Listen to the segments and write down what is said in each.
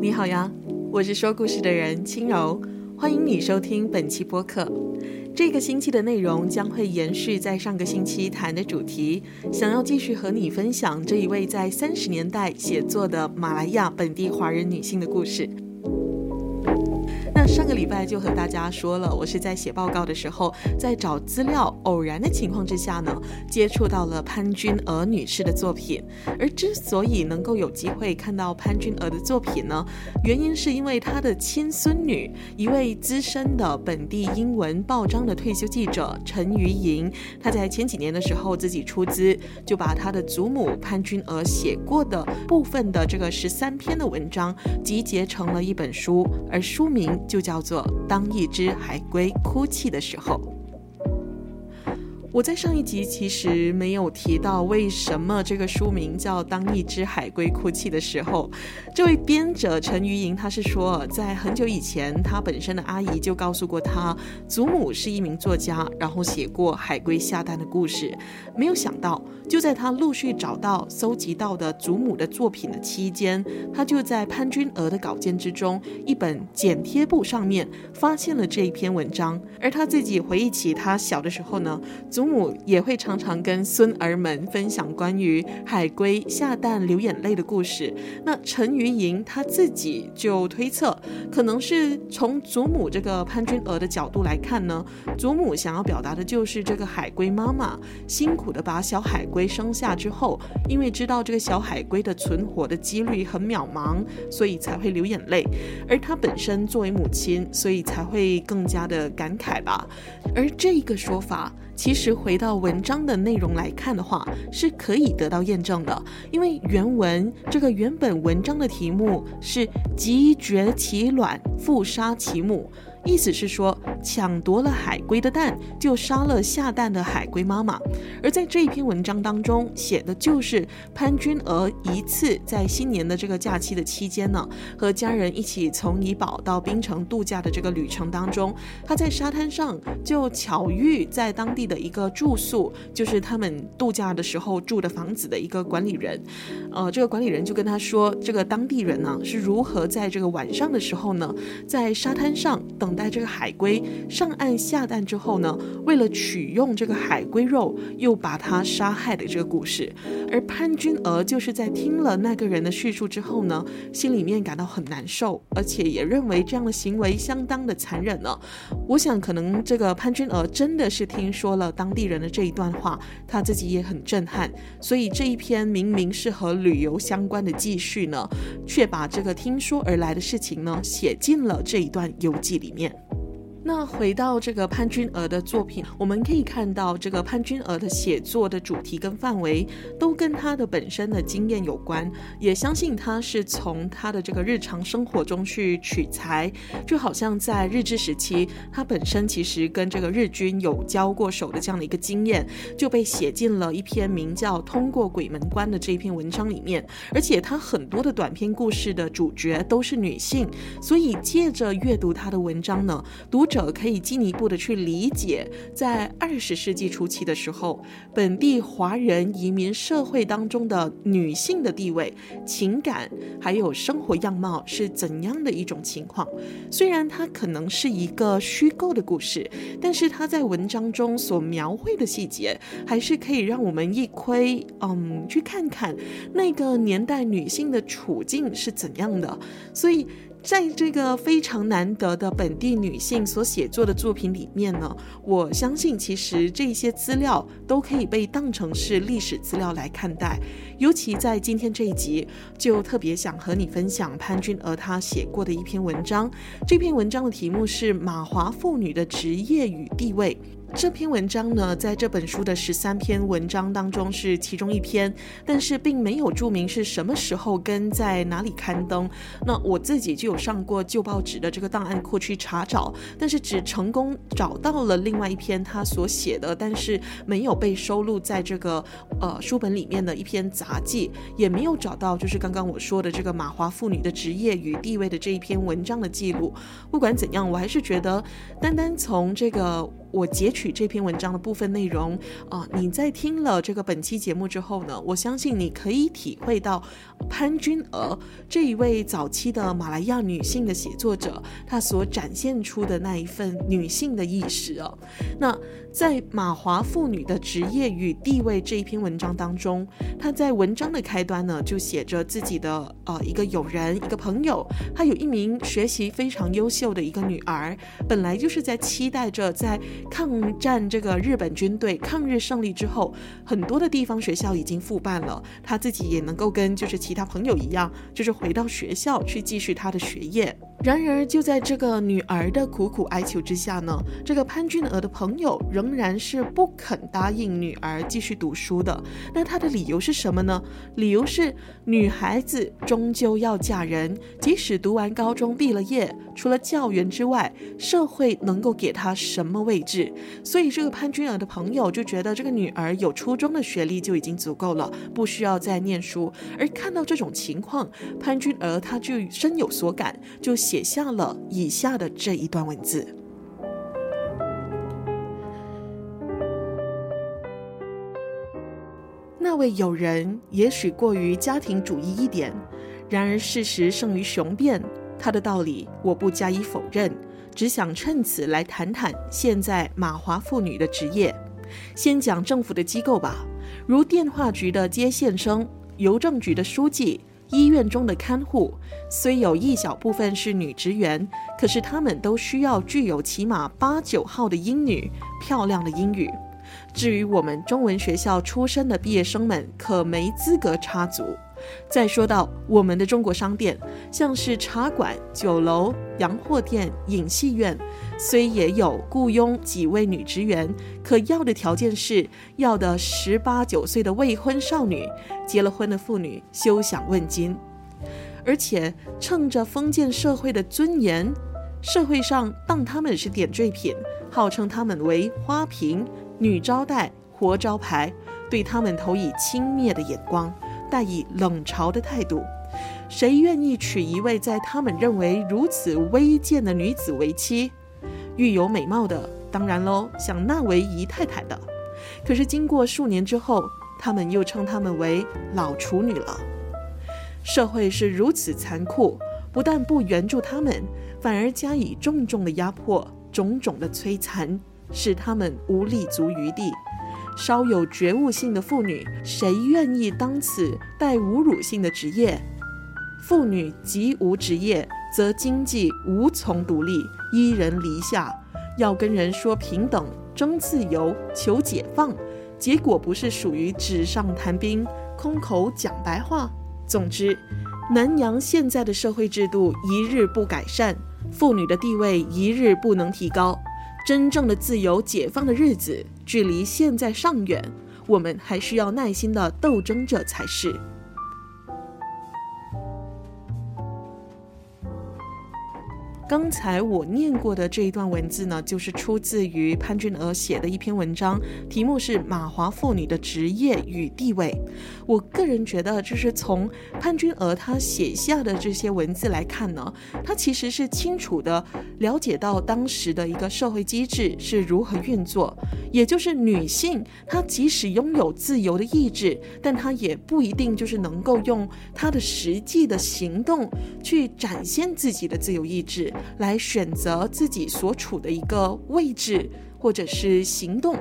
你好呀，我是说故事的人轻柔，欢迎你收听本期播客。这个星期的内容将会延续在上个星期谈的主题，想要继续和你分享这一位在三十年代写作的马来亚本地华人女性的故事。上个礼拜就和大家说了，我是在写报告的时候，在找资料，偶然的情况之下呢，接触到了潘君娥女士的作品。而之所以能够有机会看到潘君娥的作品呢，原因是因为她的亲孙女，一位资深的本地英文报章的退休记者陈瑜莹，她在前几年的时候自己出资，就把她的祖母潘君娥写过的部分的这个十三篇的文章集结成了一本书，而书名就。叫做《当一只海龟哭泣的时候》。我在上一集其实没有提到为什么这个书名叫《当一只海龟哭泣的时候》。这位编者陈瑜莹，他是说，在很久以前，他本身的阿姨就告诉过他，祖母是一名作家，然后写过海龟下蛋的故事。没有想到，就在他陆续找到、搜集到的祖母的作品的期间，他就在潘君娥的稿件之中一本剪贴簿上面发现了这一篇文章。而他自己回忆起他小的时候呢，祖母也会常常跟孙儿们分享关于海龟下蛋流眼泪的故事。那陈瑜莹她自己就推测，可能是从祖母这个潘君娥的角度来看呢，祖母想要表达的就是这个海龟妈妈辛苦的把小海龟生下之后，因为知道这个小海龟的存活的几率很渺茫，所以才会流眼泪。而她本身作为母亲，所以才会更加的感慨吧。而这一个说法。其实回到文章的内容来看的话，是可以得到验证的，因为原文这个原本文章的题目是“急绝其卵，复杀其母”。意思是说，抢夺了海龟的蛋，就杀了下蛋的海龟妈妈。而在这一篇文章当中，写的就是潘君娥一次在新年的这个假期的期间呢，和家人一起从怡保到槟城度假的这个旅程当中，他在沙滩上就巧遇在当地的一个住宿，就是他们度假的时候住的房子的一个管理人。呃，这个管理人就跟他说，这个当地人呢是如何在这个晚上的时候呢，在沙滩上等。待这个海龟上岸下蛋之后呢，为了取用这个海龟肉，又把它杀害的这个故事。而潘君娥就是在听了那个人的叙述之后呢，心里面感到很难受，而且也认为这样的行为相当的残忍呢。我想，可能这个潘君娥真的是听说了当地人的这一段话，他自己也很震撼，所以这一篇明明是和旅游相关的记叙呢，却把这个听说而来的事情呢，写进了这一段游记里面。那回到这个潘君娥的作品，我们可以看到，这个潘君娥的写作的主题跟范围都跟她的本身的经验有关，也相信她是从她的这个日常生活中去取材，就好像在日治时期，她本身其实跟这个日军有交过手的这样的一个经验，就被写进了一篇名叫《通过鬼门关》的这一篇文章里面，而且她很多的短篇故事的主角都是女性，所以借着阅读她的文章呢，读者。可以进一步的去理解，在二十世纪初期的时候，本地华人移民社会当中的女性的地位、情感还有生活样貌是怎样的一种情况。虽然它可能是一个虚构的故事，但是它在文章中所描绘的细节，还是可以让我们一窥，嗯，去看看那个年代女性的处境是怎样的。所以。在这个非常难得的本地女性所写作的作品里面呢，我相信其实这些资料都可以被当成是历史资料来看待。尤其在今天这一集，就特别想和你分享潘君娥她写过的一篇文章。这篇文章的题目是《马华妇女的职业与地位》。这篇文章呢，在这本书的十三篇文章当中是其中一篇，但是并没有注明是什么时候跟在哪里刊登。那我自己就有上过旧报纸的这个档案库去查找，但是只成功找到了另外一篇他所写的，但是没有被收录在这个呃书本里面的一篇杂记，也没有找到就是刚刚我说的这个马华妇女的职业与地位的这一篇文章的记录。不管怎样，我还是觉得单单从这个。我截取这篇文章的部分内容啊、你在听了这个本期节目之后呢，我相信你可以体会到潘君娥这一位早期的马来亚女性的写作者，她所展现出的那一份女性的意识哦。那在马华妇女的职业与地位这一篇文章当中，她在文章的开端呢，就写着自己的呃一个友人一个朋友，她有一名学习非常优秀的一个女儿，本来就是在期待着在。抗战这个日本军队抗日胜利之后，很多的地方学校已经复办了，他自己也能够跟就是其他朋友一样，就是回到学校去继续他的学业。然而，就在这个女儿的苦苦哀求之下呢，这个潘君娥的朋友仍然是不肯答应女儿继续读书的。那他的理由是什么呢？理由是女孩子终究要嫁人，即使读完高中毕了业，除了教员之外，社会能够给她什么位置？所以，这个潘君娥的朋友就觉得这个女儿有初中的学历就已经足够了，不需要再念书。而看到这种情况，潘君娥她就深有所感，就写写下了以下的这一段文字。那位友人也许过于家庭主义一点，然而事实胜于雄辩，他的道理我不加以否认，只想趁此来谈谈现在马华妇女的职业。先讲政府的机构吧，如电话局的接线生、邮政局的书记。医院中的看护虽有一小部分是女职员，可是她们都需要具有起码八九号的英语，漂亮的英语。至于我们中文学校出身的毕业生们，可没资格插足。再说到我们的中国商店，像是茶馆、酒楼、洋货店、影戏院，虽也有雇佣几位女职员，可要的条件是要的十八九岁的未婚少女，结了婚的妇女休想问津。而且趁着封建社会的尊严，社会上当他们是点缀品，号称他们为花瓶、女招待、活招牌，对他们投以轻蔑的眼光。带以冷嘲的态度，谁愿意娶一位在他们认为如此微贱的女子为妻？育有美貌的，当然喽，想纳为姨太太的。可是经过数年之后，他们又称他们为老处女了。社会是如此残酷，不但不援助他们，反而加以重重的压迫，种种的摧残，使他们无立足余地。稍有觉悟性的妇女，谁愿意当此带侮辱性的职业？妇女即无职业，则经济无从独立，依人篱下。要跟人说平等、争自由、求解放，结果不是属于纸上谈兵、空口讲白话。总之，南洋现在的社会制度一日不改善，妇女的地位一日不能提高。真正的自由解放的日子，距离现在尚远，我们还需要耐心的斗争着才是。刚才我念过的这一段文字呢，就是出自于潘君娥写的一篇文章，题目是《马华妇女的职业与地位》。我个人觉得，就是从潘君娥她写下的这些文字来看呢，她其实是清楚地了解到当时的一个社会机制是如何运作，也就是女性她即使拥有自由的意志，但她也不一定就是能够用她的实际的行动去展现自己的自由意志。来选择自己所处的一个位置，或者是行动，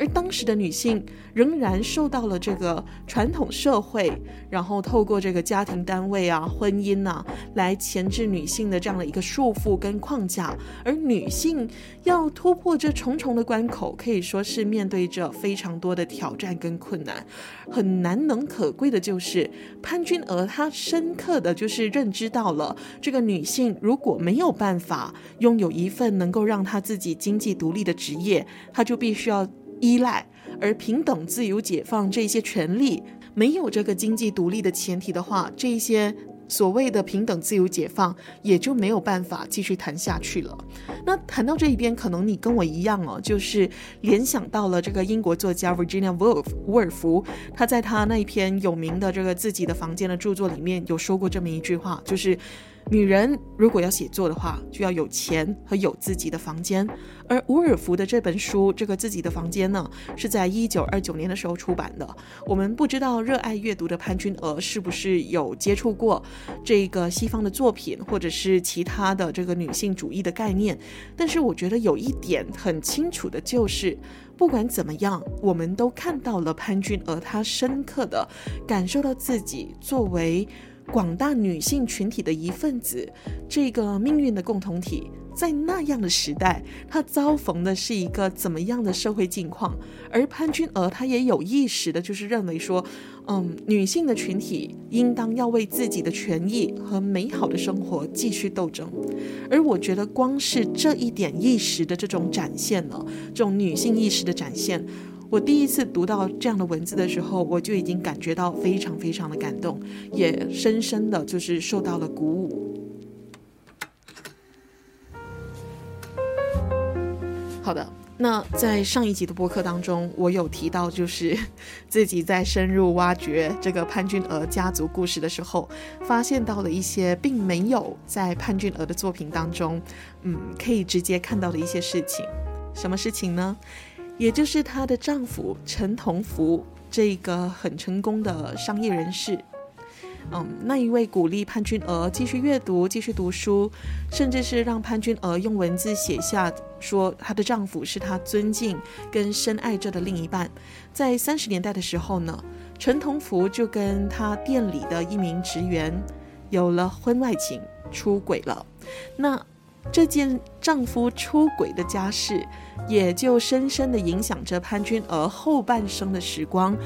而当时的女性仍然受到了这个传统社会，然后透过这个家庭单位啊、婚姻啊，来钳制女性的这样的一个束缚跟框架。而女性要突破这重重的关口，可以说是面对着非常多的挑战跟困难。很难能可贵的就是潘君娥，她深刻的就是认知到了这个女性如果没有办法拥有一份能够让她自己经济独立的职业，她就必须要依赖。而平等、自由、解放这些权利，没有这个经济独立的前提的话，这些。所谓的平等、自由、解放，也就没有办法继续谈下去了。那谈到这一边，可能你跟我一样哦，就是联想到了这个英国作家 Virginia Woolf 伍尔夫，他在他那一篇有名的这个自己的房间的著作里面有说过这么一句话，就是。女人如果要写作的话，就要有钱和有自己的房间。而伍尔夫的这本书，这个自己的房间呢，是在一九二九年的时候出版的。我们不知道热爱阅读的潘君娥是不是有接触过这个西方的作品，或者是其他的这个女性主义的概念。但是我觉得有一点很清楚的就是，不管怎么样，我们都看到了潘君娥她深刻的感受到自己作为。广大女性群体的一份子，这个命运的共同体，在那样的时代，她遭逢的是一个怎么样的社会境况？而潘君娥她也有意识的，就是认为说，嗯，女性的群体应当要为自己的权益和美好的生活继续斗争。而我觉得，光是这一点意识的这种展现呢，这种女性意识的展现。我第一次读到这样的文字的时候，我就已经感觉到非常非常的感动，也深深的就是受到了鼓舞。好的，那在上一集的播客当中，我有提到，就是自己在深入挖掘这个潘君娥家族故事的时候，发现到了一些并没有在潘君娥的作品当中，嗯，可以直接看到的一些事情。什么事情呢？也就是她的丈夫陈同福，这个很成功的商业人士，嗯，那一位鼓励潘君娥继续阅读、继续读书，甚至是让潘君娥用文字写下说她的丈夫是她尊敬跟深爱着的另一半。在三十年代的时候呢，陈同福就跟他店里的一名职员有了婚外情，出轨了。那这件丈夫出轨的家事，也就深深地影响着潘君娥后半生的时光。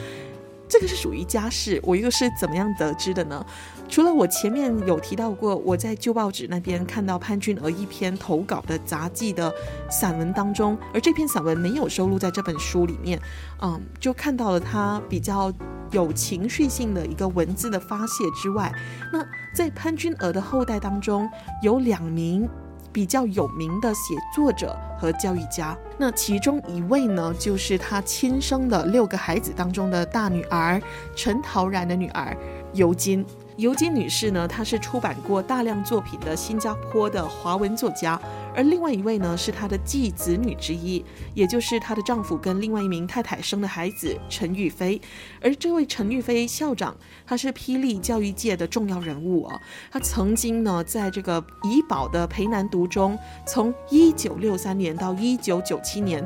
这个是属于家事，我又是怎么样得知的呢？除了我前面有提到过，我在旧报纸那边看到潘君娥一篇投稿的杂记的散文当中，而这篇散文没有收录在这本书里面，嗯，就看到了他比较有情绪性的一个文字的发泄之外，那在潘君娥的后代当中有两名。比较有名的写作者和教育家，那其中一位呢，就是他亲生的六个孩子当中的大女儿陈陶然的女儿尤金。尤金女士呢，她是出版过大量作品的新加坡的华文作家，而另外一位呢，是她的继子女之一，也就是她的丈夫跟另外一名太太生的孩子陈玉飞。而这位陈玉飞校长，他是霹雳教育界的重要人物哦，他曾经呢，在这个怡保的培南读中，从一九六三年到一九九七年。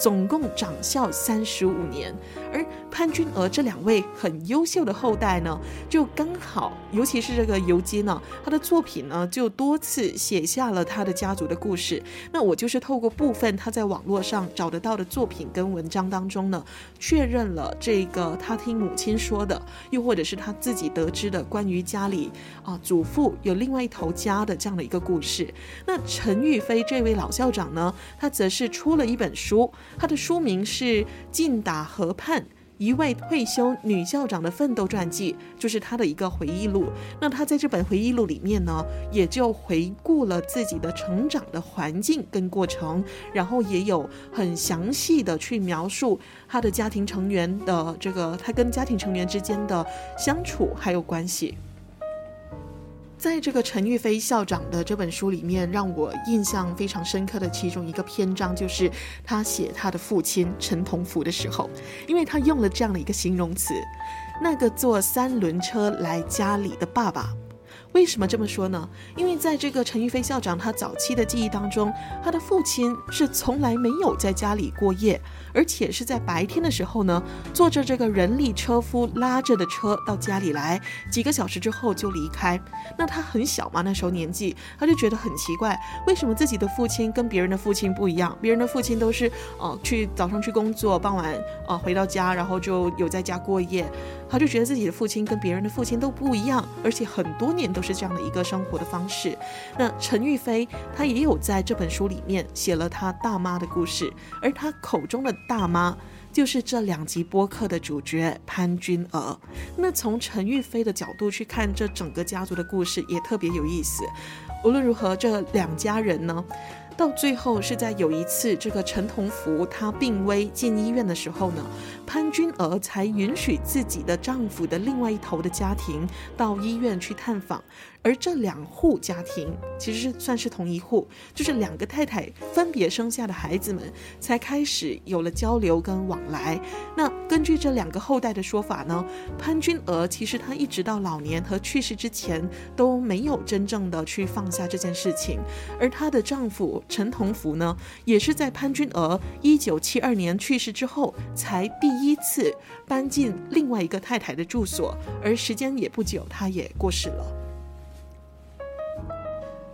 总共长校三十五年，而潘君娥这两位很优秀的后代呢，就刚好，尤其是这个尤金呢，他的作品呢，就多次写下了他的家族的故事。那我就是透过部分他在网络上找得到的作品跟文章当中呢，确认了这个他听母亲说的，又或者是他自己得知的关于家里啊祖父有另外一头家的这样的一个故事。那陈玉飞这位老校长呢，他则是出了一本书。他的书名是《进打河畔一位退休女校长的奋斗传记》，就是他的一个回忆录。那他在这本回忆录里面呢，也就回顾了自己的成长的环境跟过程，然后也有很详细的去描述他的家庭成员的这个他跟家庭成员之间的相处还有关系。在这个陈玉飞校长的这本书里面，让我印象非常深刻的其中一个篇章，就是他写他的父亲陈同福的时候，因为他用了这样的一个形容词：那个坐三轮车来家里的爸爸，为什么这么说呢？因为在这个陈玉飞校长他早期的记忆当中，他的父亲是从来没有在家里过夜，而且是在白天的时候呢，坐着这个人力车夫拉着的车到家里来，几个小时之后就离开。那他很小嘛，那时候年纪，他就觉得很奇怪，为什么自己的父亲跟别人的父亲不一样？别人的父亲都是呃去早上去工作，傍晚呃回到家，然后就有在家过夜。他就觉得自己的父亲跟别人的父亲都不一样，而且很多年都是这样的一个生活的方式。那陈玉飞他也有在这本书里面写了他大妈的故事，而他口中的大妈就是这两集播客的主角潘君娥。那从陈玉飞的角度去看这整个家族的故事，也特别有意思。无论如何，这两家人呢，到最后是在有一次这个陈同福他病危进医院的时候呢，潘君娥才允许自己的丈夫的另外一头的家庭到医院去探访。而这两户家庭其实是算是同一户，就是两个太太分别生下的孩子们才开始有了交流跟往来。那根据这两个后代的说法呢，潘君娥其实她一直到老年和去世之前都没有真正的去放下这件事情。而她的丈夫陈同福呢，也是在潘君娥一九七二年去世之后，才第一次搬进另外一个太太的住所，而时间也不久，她也过世了。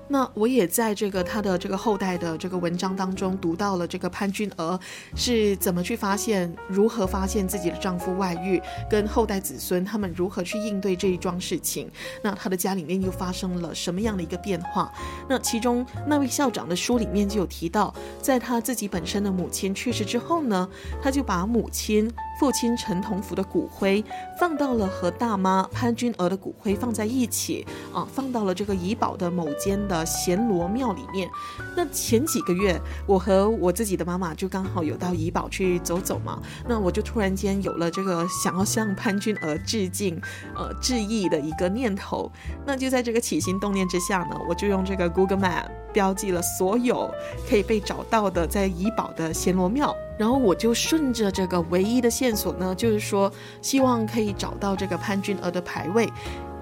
那我也在这个他的这个后代的这个文章当中读到了这个潘君娥是怎么去发现，如何发现自己的丈夫外遇，跟后代子孙他们如何去应对这一桩事情。那他的家里面又发生了什么样的一个变化？那其中那位校长的书里面就有提到，在他自己本身的母亲去世之后呢，他就把母亲。父亲陈同福的骨灰放到了和大妈潘君娥的骨灰放在一起啊，放到了这个怡保的某间的贤罗庙里面。那前几个月，我和我自己的妈妈就刚好有到怡保去走走嘛，那我就突然间有了这个想要向潘君娥致敬、呃致意的一个念头。那就在这个起心动念之下呢，我就用这个 Google Map 标记了所有可以被找到的在怡保的贤罗庙。然后我就顺着这个唯一的线索呢，就是说希望可以找到这个潘君娥的牌位。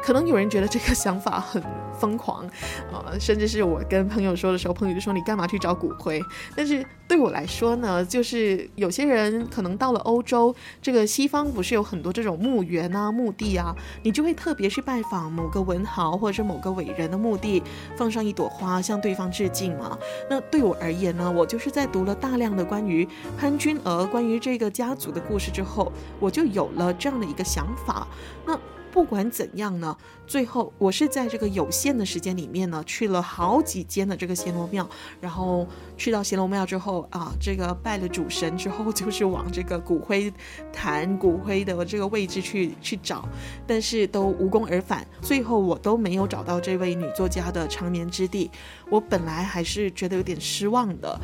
可能有人觉得这个想法很疯狂，呃，甚至是我跟朋友说的时候，朋友就说你干嘛去找骨灰？但是对我来说呢，就是有些人可能到了欧洲，这个西方不是有很多这种墓园啊、墓地啊，你就会特别去拜访某个文豪或者是某个伟人的墓地，放上一朵花向对方致敬嘛。那对我而言呢，我就是在读了大量的关于潘君娥、关于这个家族的故事之后，我就有了这样的一个想法。那。不管怎样呢，最后我是在这个有限的时间里面呢，去了好几间的这个贤罗庙，然后去到贤罗庙之后啊，这个拜了主神之后，就是往这个骨灰坛、骨灰的这个位置去去找，但是都无功而返，最后我都没有找到这位女作家的长眠之地。我本来还是觉得有点失望的，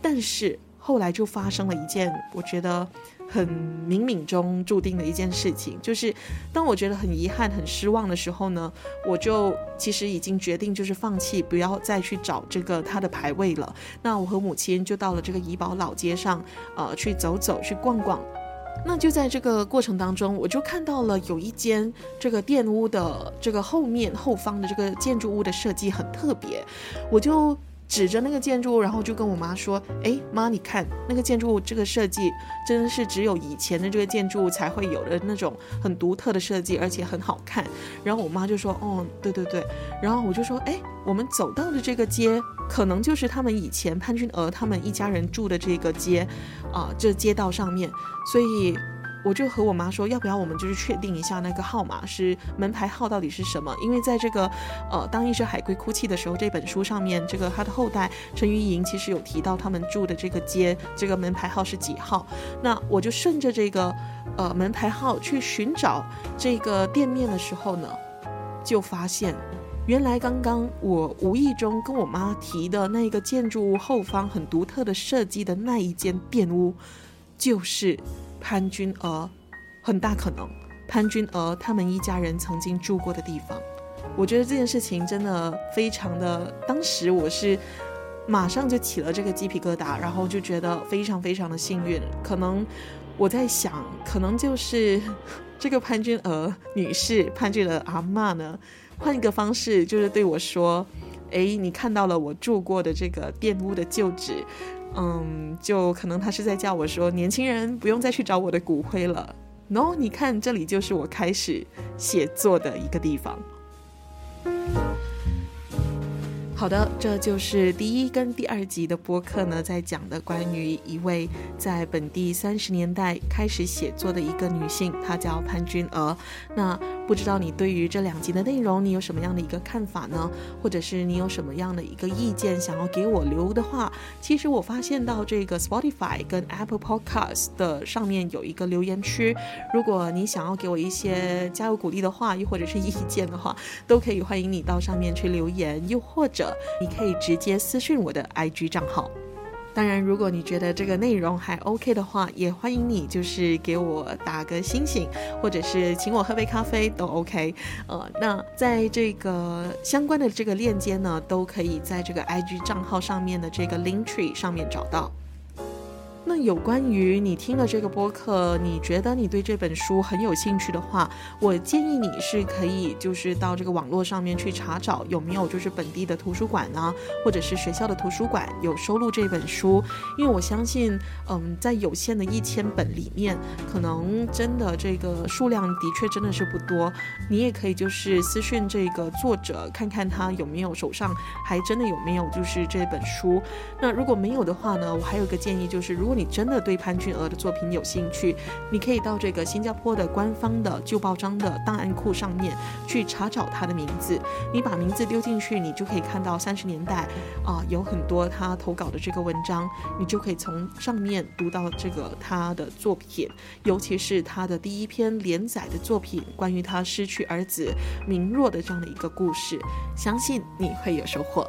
但是后来就发生了一件，我觉得。很冥冥中注定的一件事情，就是当我觉得很遗憾、很失望的时候呢，我就其实已经决定就是放弃，不要再去找这个他的牌位了。那我和母亲就到了这个怡宝老街上，呃，去走走，去逛逛。那就在这个过程当中，我就看到了有一间这个店屋的这个后面后方的这个建筑物的设计很特别，我就。指着那个建筑，然后就跟我妈说：“哎，妈，你看那个建筑，这个设计真的是只有以前的这个建筑才会有的那种很独特的设计，而且很好看。”然后我妈就说：“哦，对对对。”然后我就说：“哎，我们走到的这个街，可能就是他们以前潘君娥他们一家人住的这个街，啊，这街道上面，所以。”我就和我妈说，要不要我们就是确定一下那个号码是门牌号到底是什么？因为在这个呃，当一只海龟哭泣的时候，这本书上面，这个他的后代陈玉莹其实有提到他们住的这个街，这个门牌号是几号？那我就顺着这个呃门牌号去寻找这个店面的时候呢，就发现原来刚刚我无意中跟我妈提的那个建筑物后方很独特的设计的那一间店屋，就是。潘君娥，很大可能潘君娥他们一家人曾经住过的地方。我觉得这件事情真的非常的，当时我是马上就起了这个鸡皮疙瘩，然后就觉得非常非常的幸运。可能我在想，可能就是这个潘君娥女士，潘君娥阿嬷呢，换一个方式，就是对我说：“诶，你看到了我住过的这个店屋的旧址，嗯，就可能他是在叫我说，年轻人不用再去找我的骨灰了。喏，你看这里就是我开始写作的一个地方。”好的，这就是第一跟第二集的播客呢，在讲的关于一位在本地三十年代开始写作的一个女性，她叫潘君娥。那不知道你对于这两集的内容，你有什么样的一个看法呢？或者是你有什么样的一个意见想要给我留的话，其实我发现到这个 Spotify 跟 Apple Podcast 的上面有一个留言区，如果你想要给我一些加油鼓励的话，又或者是意见的话，都可以欢迎你到上面去留言，又或者。你可以直接私讯我的 IG 账号。当然，如果你觉得这个内容还 OK 的话，也欢迎你就是给我打个星星，或者是请我喝杯咖啡都 OK。呃，那在这个相关的这个链接呢，都可以在这个 IG 账号上面的这个 Link Tree 上面找到。那有关于你听了这个播客，你觉得你对这本书很有兴趣的话，我建议你是可以就是到这个网络上面去查找有没有就是本地的图书馆啊，或者是学校的图书馆有收录这本书，因为我相信，嗯，在有限的一千本里面，可能真的这个数量的确真的是不多。你也可以就是私讯这个作者，看看他有没有手上还真的有没有就是这本书。那如果没有的话呢，我还有个建议就是如果你真的对潘君娥的作品有兴趣，你可以到这个新加坡的官方的旧报章的档案库上面去查找他的名字。你把名字丢进去，你就可以看到三十年代啊、有很多他投稿的这个文章，你就可以从上面读到这个他的作品，尤其是他的第一篇连载的作品，关于他失去儿子明若的这样的一个故事，相信你会有收获。